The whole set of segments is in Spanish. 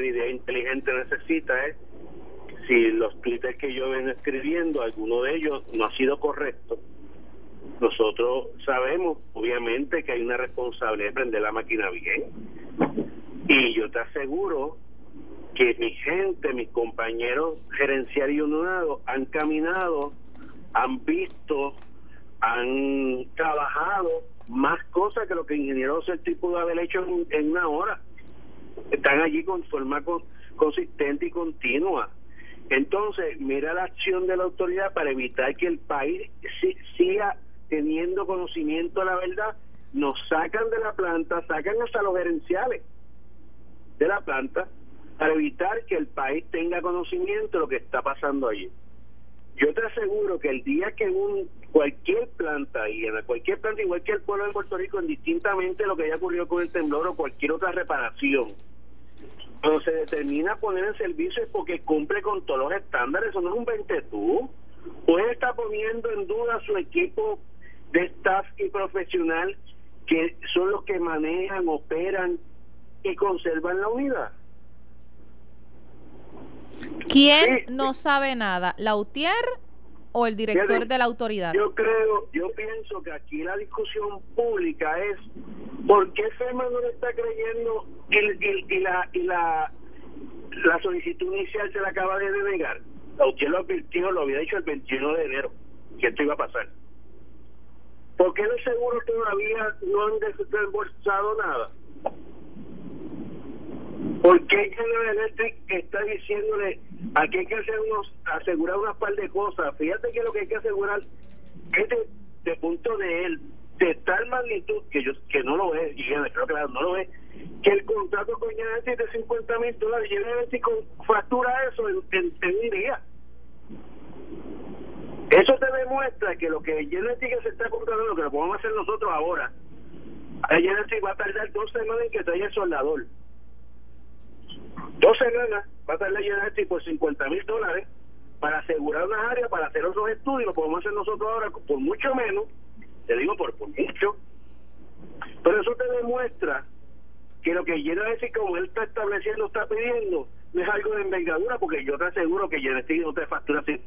que idea inteligente necesita es si los tweets que yo ven escribiendo, alguno de ellos no ha sido correcto, nosotros sabemos, obviamente, que hay una responsabilidad de prender la máquina bien. Y yo te aseguro que mi gente, mis compañeros gerenciales y han caminado, han visto, han trabajado más cosas que lo que ingeniero tipo pudo haber hecho en, una hora. Están allí con forma consistente y continua. Entonces, mira la acción de la autoridad para evitar que el país siga teniendo conocimiento de la verdad, nos sacan de la planta, sacan hasta los gerenciales de la planta para evitar que el país tenga conocimiento de lo que está pasando allí. Yo te aseguro que el día que un cualquier planta y en cualquier planta igual que el pueblo de Puerto Rico indistintamente lo que haya ocurrido con el temblor o cualquier otra reparación cuando se determina poner en servicio es porque cumple con todos los estándares eso no es un 20 tú él está poniendo en duda su equipo de staff y profesional que son los que manejan, operan y conservan la unidad. ¿Quién no sabe nada? ¿Lautier o el director de la autoridad? Yo creo, yo pienso que aquí la discusión pública es ¿por qué FEMA no le está creyendo y, y, la, y la, la solicitud inicial se la acaba de denegar? Lautier lo advirtió, lo había dicho el 21 de enero, que esto iba a pasar. ¿Por qué los seguros todavía no han desembolsado nada? ¿Por qué General Electric está diciéndole aquí hay que hacer unos, asegurar unas par de cosas? Fíjate que lo que hay que asegurar es de, punto de él, de tal magnitud que yo que no lo es, y creo que no lo es, que el contrato con General Electric de 50 mil dólares, General Electric factura eso en, en un día. Eso te demuestra que lo que Genetic se está lo que lo podemos hacer nosotros ahora, Genetic va a tardar dos semanas en que traiga el soldador. Dos semanas va a Genetic por 50 mil dólares para asegurar una área, para hacer otros estudios, lo podemos hacer nosotros ahora por mucho menos, te digo por, por mucho, pero eso te demuestra que lo que Genetic, como él está estableciendo, está pidiendo, no es algo de envergadura, porque yo te aseguro que Genetic no te factura así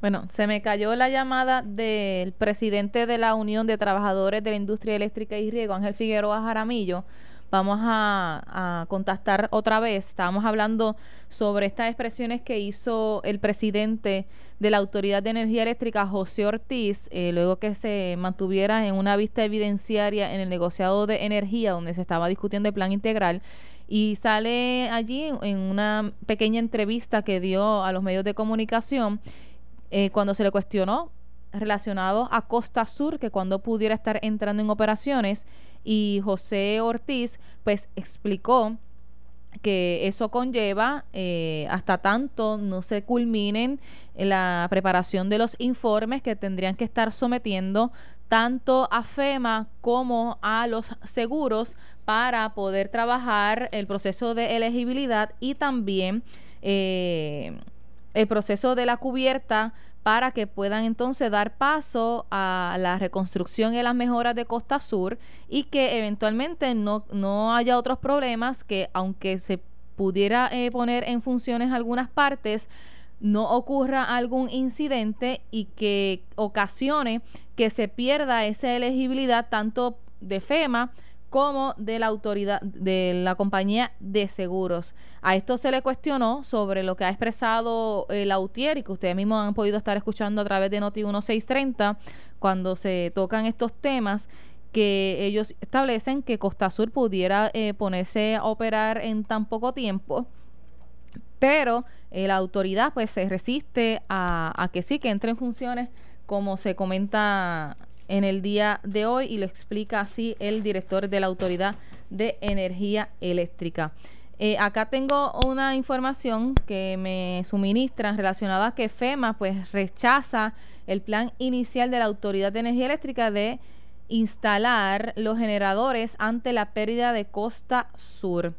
bueno, se me cayó la llamada del presidente de la Unión de Trabajadores de la Industria Eléctrica y Riego, Ángel Figueroa Jaramillo. Vamos a, contactar otra vez. Estábamos hablando sobre estas expresiones que hizo el presidente de la Autoridad de Energía Eléctrica, José Ortiz, eh, luego que se mantuviera en una vista evidenciaria en el negociado de energía, donde se estaba discutiendo el plan integral y sale allí en una pequeña entrevista que dio a los medios de comunicación eh, cuando se le cuestionó relacionado a Costa Sur, que cuando pudiera estar entrando en operaciones, y José Ortiz pues explicó que eso conlleva eh, hasta tanto no se culminen la preparación de los informes que tendrían que estar sometiendo tanto a FEMA como a los seguros para poder trabajar el proceso de elegibilidad y también eh, el proceso de la cubierta para que puedan entonces dar paso a la reconstrucción y las mejoras de Costa Sur y que eventualmente no, no haya otros problemas que aunque se pudiera eh, poner en funciones algunas partes, no ocurra algún incidente y que ocasione que se pierda esa elegibilidad tanto de FEMA como de la autoridad de la compañía de seguros. A esto se le cuestionó sobre lo que ha expresado el Autier y que ustedes mismos han podido estar escuchando a través de Noti 1630 cuando se tocan estos temas que ellos establecen que Costa Sur pudiera eh, ponerse a operar en tan poco tiempo, pero eh, la autoridad pues se resiste a que sí, que entre en funciones como se comenta en el día de hoy y lo explica así el director de la Autoridad de Energía Eléctrica. Eh, acá tengo una información que me suministran relacionada a que FEMA pues rechaza el plan inicial de la Autoridad de Energía Eléctrica de instalar los generadores ante la pérdida de Costa Sur.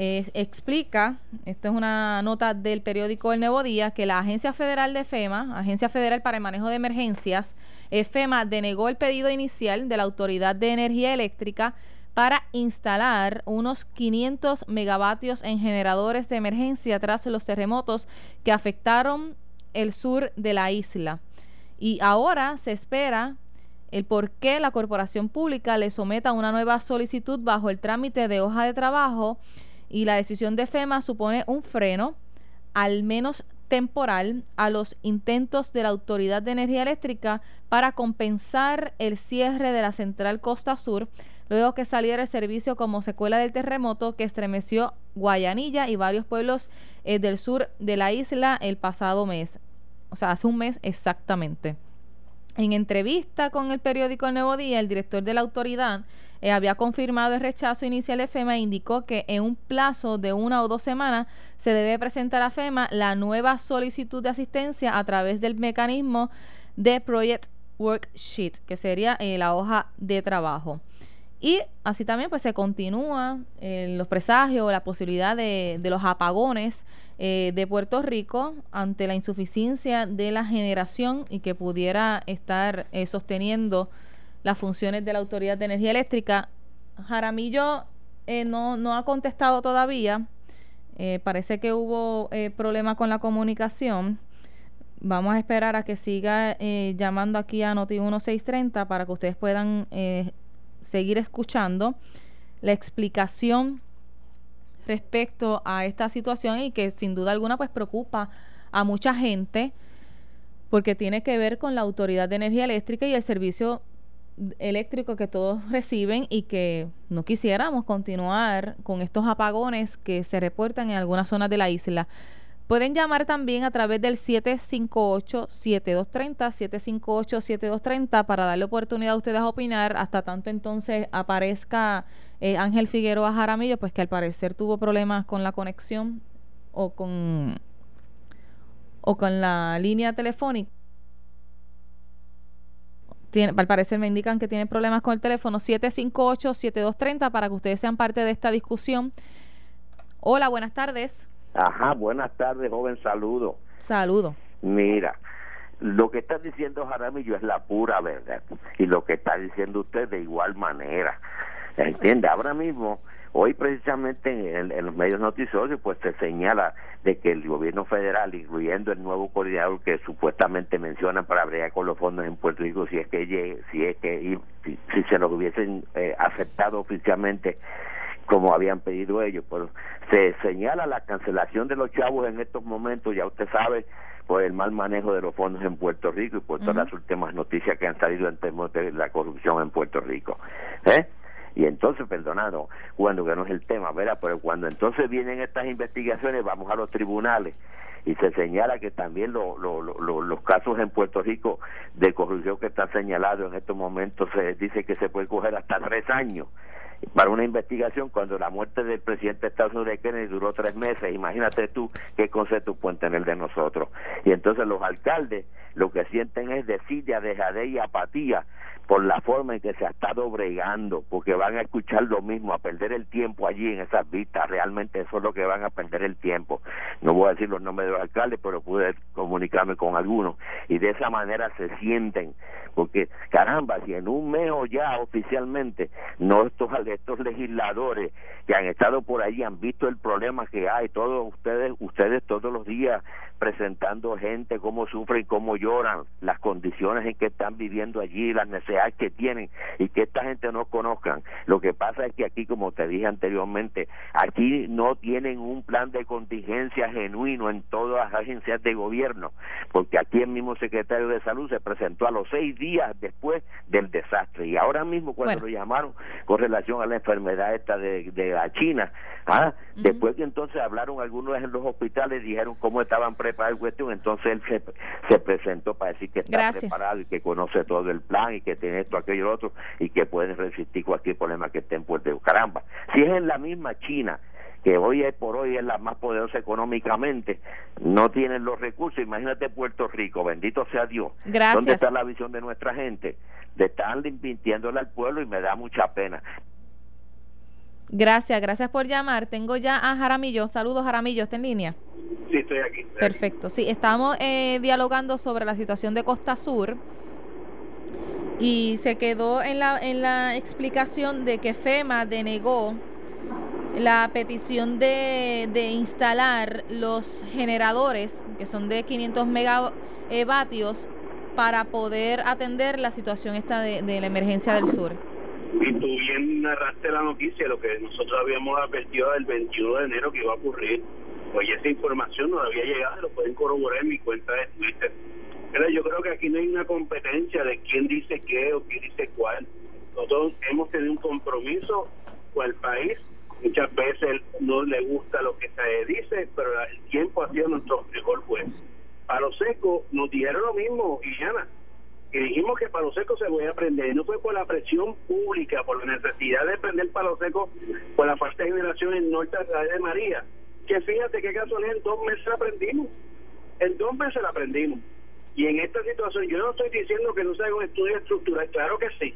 Explica, esto es una nota del periódico El Nuevo Día, que la Agencia Federal de FEMA, Agencia Federal para el Manejo de Emergencias, eh, FEMA denegó el pedido inicial de la Autoridad de Energía Eléctrica para instalar unos 500 megavatios en generadores de emergencia tras los terremotos que afectaron el sur de la isla. Y ahora se espera el por qué la corporación pública le someta una nueva solicitud bajo el trámite de hoja de trabajo y la decisión de FEMA supone un freno, al menos temporal, a los intentos de la Autoridad de Energía Eléctrica para compensar el cierre de la central Costa Sur, luego que saliera el servicio como secuela del terremoto que estremeció Guayanilla y varios pueblos eh, del sur de la isla el pasado mes, o sea, hace un mes exactamente. En entrevista con el periódico El Nuevo Día, el director de la autoridad eh, había confirmado el rechazo inicial de FEMA e indicó que en un plazo de una o dos semanas se debe presentar a FEMA la nueva solicitud de asistencia a través del mecanismo de Project Worksheet, que sería eh, la hoja de trabajo. Y así también pues se continúa en los presagios la posibilidad de, los apagones eh, de Puerto Rico ante la insuficiencia de la generación y que pudiera estar eh, sosteniendo las funciones de la Autoridad de Energía Eléctrica. Jaramillo eh, no, no ha contestado todavía. parece que hubo problemas con la comunicación. Vamos a esperar a que siga llamando aquí a Noti 1630 para que ustedes puedan seguir escuchando la explicación respecto a esta situación y que sin duda alguna pues preocupa a mucha gente porque tiene que ver con la Autoridad de Energía Eléctrica y el servicio eléctrico que todos reciben y que no quisiéramos continuar con estos apagones que se reportan en algunas zonas de la isla. Pueden llamar también a través del 758-7230, 758-7230 para darle oportunidad a ustedes a opinar hasta tanto entonces aparezca eh, Ángel Figueroa Jaramillo, pues que al parecer tuvo problemas con la conexión o con, o con la línea telefónica. Tiene, al parecer me indican que tiene problemas con el teléfono 758-7230 para que ustedes sean parte de esta discusión. Hola, buenas tardes. Ajá, buenas tardes, joven, saludo. Saludo. Mira, lo que está diciendo Jaramillo es la pura verdad y lo que está diciendo usted de igual manera. ¿Entiende? Ahora mismo, hoy precisamente en, los medios noticiosos, pues se señala de que el gobierno federal, incluyendo el nuevo coordinador que supuestamente mencionan para bregar con los fondos en Puerto Rico, si es que si es que si, se los hubiesen eh, aceptado oficialmente como habían pedido ellos. Pero se señala la cancelación de los chavos en estos momentos, ya usted sabe, por el mal manejo de los fondos en Puerto Rico y por todas las últimas noticias que han salido en términos de la corrupción en Puerto Rico. ¿Eh? Y entonces, perdonado, cuando que no es el tema, ¿verdad? Pero cuando entonces vienen estas investigaciones, vamos a los tribunales y se señala que también los casos en Puerto Rico de corrupción que está señalado en estos momentos se dice que se puede coger hasta tres años para una investigación cuando la muerte del presidente de Estados Unidos Kennedy duró tres meses. Imagínate tú qué concepto pueden tener de nosotros. Y entonces los alcaldes lo que sienten es desidia, dejadez y apatía por la forma en que se ha estado bregando, porque van a escuchar lo mismo, a perder el tiempo allí en esas vistas, realmente eso es lo que van a perder el tiempo. No voy a decir los nombres de los alcaldes, pero pude comunicarme con algunos, y de esa manera se sienten, porque caramba, si en un mes o ya oficialmente, no estos, estos legisladores que han estado por allí han visto el problema que hay, todos ustedes, ustedes todos los días presentando gente, cómo sufren, cómo lloran, las condiciones en que están viviendo allí, las necesidades que tienen y que esta gente no conozcan. Lo que pasa es que aquí, como te dije anteriormente, aquí no tienen un plan de contingencia genuino en todas las agencias de gobierno, porque aquí el mismo secretario de salud se presentó a los seis días después del desastre. Y ahora mismo cuando lo llamaron con relación a la enfermedad esta de, de la China, ah, después que entonces hablaron algunos en los hospitales, dijeron cómo estaban preparados para el cuestión, entonces él se, se presentó para decir que está preparado y que conoce todo el plan y que esto, aquello, otro y que puede resistir cualquier problema que esté en Puerto Rico. Caramba, si es en la misma China que hoy es por hoy es la más poderosa económicamente, no tienen los recursos. Imagínate Puerto Rico, bendito sea Dios. Gracias. ¿Dónde está la visión de nuestra gente? De estar mintiéndole al pueblo y me da mucha pena. Gracias, gracias por llamar. Tengo ya a Jaramillo. Saludos, Jaramillo, ¿está en línea? Sí, estoy aquí. Perfecto. Sí, estamos eh, dialogando sobre la situación de Costa Sur. Y se quedó en la, en la explicación de que FEMA denegó la petición de, de instalar los generadores, que son de 500 megavatios, para poder atender la situación esta de, de la emergencia del sur. Y tú bien narraste la noticia, lo que nosotros habíamos advertido el 21 de enero que iba a ocurrir. Pues esa información no había llegado, lo pueden corroborar en mi cuenta de Twitter. Pero yo creo que aquí no hay una competencia de quién dice qué o quién dice cuál. Nosotros hemos tenido un compromiso con el país. Muchas veces no le gusta lo que se dice, pero el tiempo ha sido nuestro mejor juez. Para los secos nos dijeron lo mismo, Iliana, y dijimos que Palo Seco se voy a prender. No fue por la presión pública, por la necesidad de prender Palo Seco, por la falta de generación en Norte de María. Que fíjate qué casualidad, en dos meses la aprendimos. En dos meses la aprendimos. Y en esta situación, yo no estoy diciendo que no se haga un estudio estructural, claro que sí.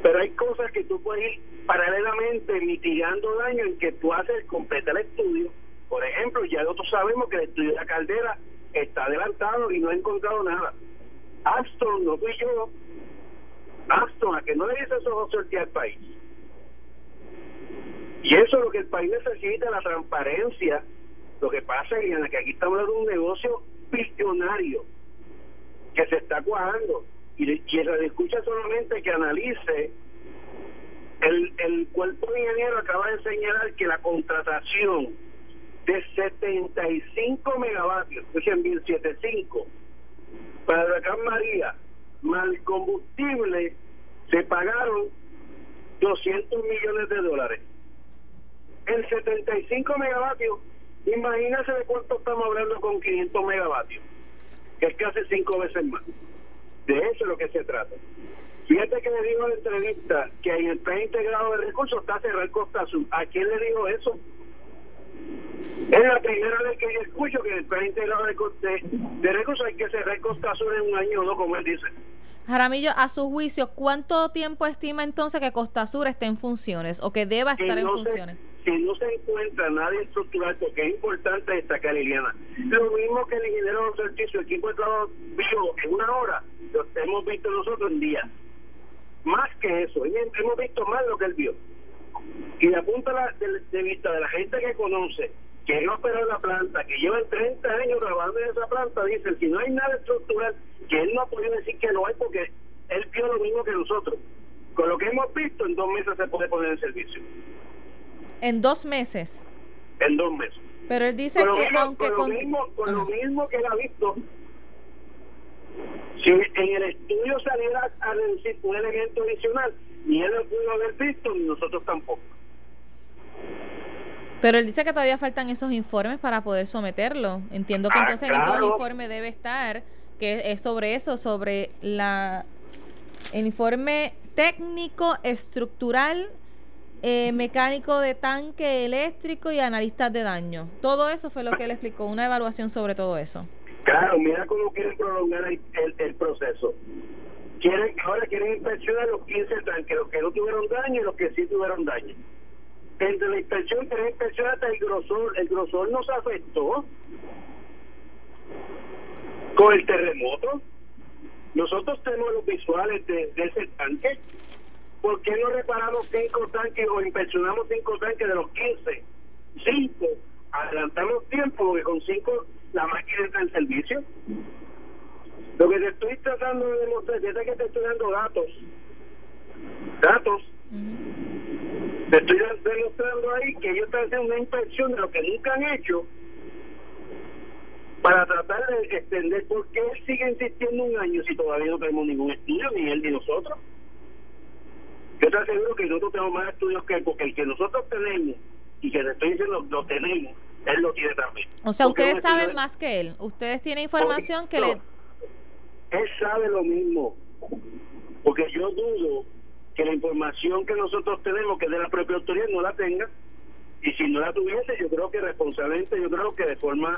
Pero hay cosas que tú puedes ir paralelamente mitigando daño en que tú haces completar el estudio. Por ejemplo, ya nosotros sabemos que el estudio de la caldera está adelantado y no ha encontrado nada Aston, no fui yo, Aston, a que no le dice eso suerte al país. Y eso es lo que el país necesita, la transparencia. Lo que pasa es que aquí estamos hablando de un negocio billonario que se está cuajando. Y, y le escucha solamente que analice el, el cuerpo de ingeniero acaba de señalar que la contratación de 75 megavatios, escuchen bien, 75 para el huracán María, mal combustible, se pagaron 200 millones de dólares. El 75 megavatios, imagínese de cuánto estamos hablando con 500 megavatios, que es casi cinco veces más. De eso es lo que se trata. Fíjate que le dijo en la entrevista que en el plan integrado de recursos está cerrar Costa Azul. ¿A quién le dijo eso? Es la primera vez que yo escucho que el plan integrado de, de, recursos hay que cerrar Costa Sur en un año o no, como él dice. Jaramillo, a su juicio, ¿cuánto tiempo estima entonces que Costa Sur esté en funciones o que deba estar en funciones? Si no se encuentra nadie estructural, porque es importante destacar, Liliana, lo mismo que el ingeniero José su equipo de trabajo vivo en una hora, lo hemos visto nosotros en días. Más que eso, hemos visto más lo que él vio. Y de punto de, de vista de la gente que conoce que no operó la planta, que llevan 30 años trabajando esa planta, dicen, si no hay nada estructural, que él no ha podido decir que no hay porque él vio lo mismo que nosotros. Con lo que hemos visto, en dos meses se puede poner en servicio. ¿En dos meses? En dos meses. Pero él dice que aunque... Con, lo, mismo, con lo mismo que él ha visto, si en el estudio saliera a decir un elemento adicional, ni él lo pudo haber visto, ni nosotros tampoco. Pero él dice que todavía faltan esos informes para poder someterlo. Entiendo que ah, entonces en esos informes debe estar, que es sobre eso, sobre la el informe técnico, estructural, eh, mecánico de tanque eléctrico y analistas de daño. Todo eso fue lo que él explicó, una evaluación sobre todo eso. Claro, mira cómo quieren prolongar el, proceso. Ahora quieren inspeccionar los 15 tanques, los que no tuvieron daño y los que sí tuvieron daño entre la inspección y la inspección hasta el grosor, el grosor nos afectó con el terremoto. Nosotros tenemos los visuales de, ese tanque. ¿Por qué no reparamos cinco tanques o inspeccionamos cinco tanques de los 15? Cinco. Adelantamos tiempo porque con cinco la máquina está en servicio. Lo que te estoy tratando de demostrar es que te estoy dando datos. Datos. Te estoy demostrando ahí que ellos están haciendo una inspección de lo que nunca han hecho para tratar de extender por qué sigue insistiendo un año si todavía no tenemos ningún estudio, ni él ni nosotros. Yo te aseguro que nosotros tenemos más estudios que él, porque el que nosotros tenemos y que estoy diciendo lo tenemos, él lo tiene también. O sea, ustedes saben más que él. Ustedes tienen información que le. Él sabe lo mismo. Porque yo dudo que la información que nosotros tenemos, que de la propia autoridad, no la tenga. Y si no la tuviese, yo creo que responsablemente, yo creo que de forma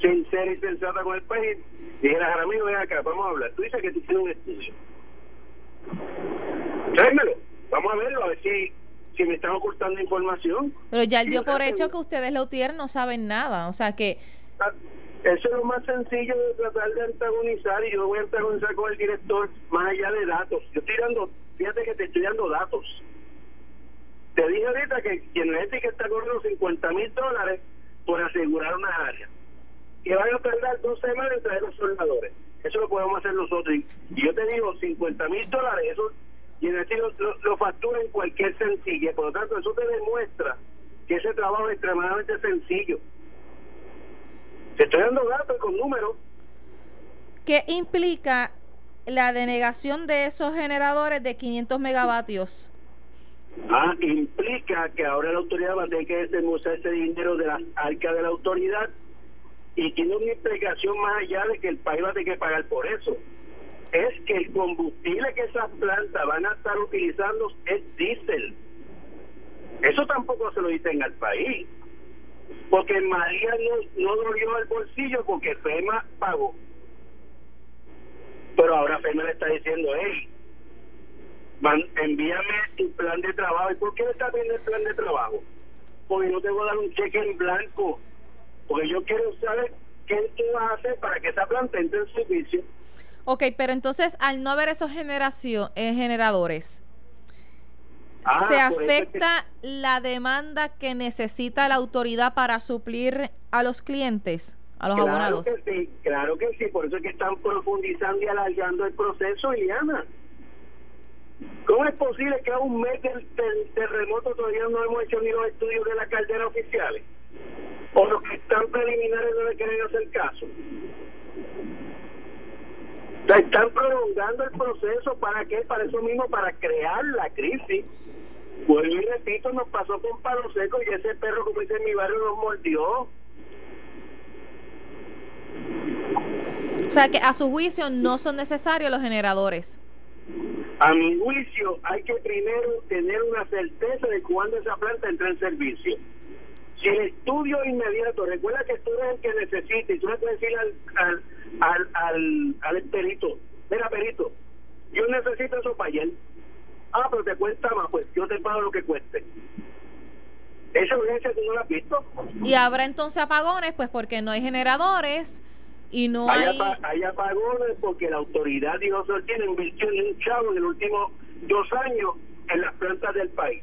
sincera y sensata con el país, dijera, Jaramillo, ven acá, vamos a hablar. Tú dices que tú tienes un estudio. Tráemelo, vamos a verlo, a ver si, si me están ocultando información. Pero ya él dio por hecho que ustedes, la UTIER, no saben nada. O sea que. Ah, Eso es lo más sencillo de tratar de antagonizar y yo voy a antagonizar con el director más allá de datos. Yo estoy dando, fíjate que te estoy dando datos. Te dije ahorita que Genética está cobrando 50 mil dólares por asegurar una área. Que van a tardar dos semanas en traer los soldadores. Eso lo podemos hacer nosotros. Y yo te digo, 50 mil dólares, eso Genética lo, lo factura en cualquier sencilla. Por lo tanto, eso te demuestra que ese trabajo es extremadamente sencillo. Te estoy dando datos con números. ¿Qué implica la denegación de esos generadores de 500 megavatios? Ah, implica que ahora la autoridad va a tener que desembolsar ese dinero de la arca de la autoridad y tiene una implicación más allá de que el país va a tener que pagar por eso. Es que el combustible que esas plantas van a estar utilizando es diésel. Eso tampoco se lo dicen al país porque María no, no dolió el bolsillo porque FEMA pagó. Pero ahora FEMA le está diciendo, hey, envíame tu plan de trabajo. ¿Y por qué le está pidiendo el plan de trabajo? Porque no te voy a dar un cheque en blanco. Porque yo quiero saber qué tú vas a hacer para que esa planta entre en servicio. Ok, pero entonces al no haber esos generación, eh, generadores, Ah, ¿Se afecta la demanda que necesita la autoridad para suplir a los clientes, a los claro abonados? Que sí, claro que sí, por eso es que están profundizando y alargando el proceso, Iliana. ¿Cómo es posible que a un mes del, terremoto todavía no hemos hecho ni los estudios de la caldera oficiales? ¿O los que están preliminares no le quieren hacer caso? Están prolongando el proceso, ¿para qué? Para eso mismo, para crear la crisis. Vuelvo y repito, nos pasó con palo seco y ese perro, como dice en mi barrio, nos mordió. O sea que a su juicio no son necesarios los generadores. A mi juicio hay que primero tener una certeza de cuándo esa planta entra en servicio. El estudio inmediato, recuerda que tú eres el que necesita y tú le puedes decir al, al, al, al, al perito, mira perito, yo necesito eso para ayer Ah, pero te cuesta más, pues yo te pago lo que cueste. Esa urgencia tú no la has visto. Y habrá entonces apagones, pues porque no hay generadores y no hay... hay... apagones porque la autoridad dijo tiene inversión en un chavo en los últimos dos años en las plantas del país.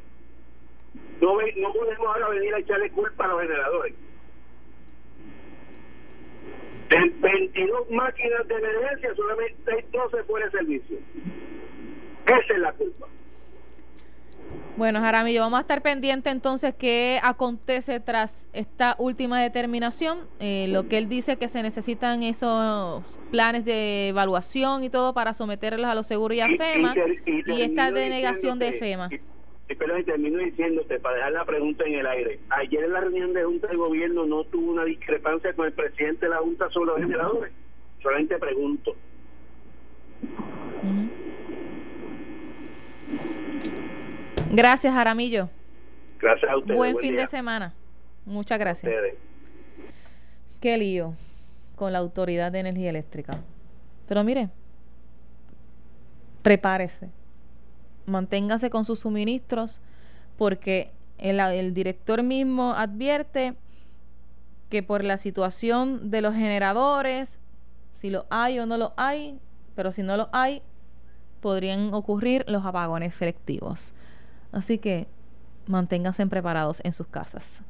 No, no podemos ahora venir a echarle culpa a los generadores. De 22 máquinas de emergencia, solamente hay 12 fuera de servicio. Esa es la culpa. Bueno, Jaramillo, vamos a estar pendiente entonces qué acontece tras esta última determinación. Eh, lo que él dice que se necesitan esos planes de evaluación y todo para someterlos a los seguros y a FEMA y, esta denegación de FEMA. Y termino diciéndote, para dejar la pregunta en el aire, ayer en la reunión de Junta de Gobierno no tuvo una discrepancia con el presidente de la Junta sobre los generadores. Solamente pregunto. Gracias, Jaramillo. Gracias a ustedes. Buen, fin de semana. Muchas gracias. Qué lío con la Autoridad de Energía Eléctrica. Pero mire, prepárese. Manténgase con sus suministros porque el, el director mismo advierte que por la situación de los generadores, si lo hay o no lo hay, pero si no lo hay, podrían ocurrir los apagones selectivos. Así que manténganse preparados en sus casas.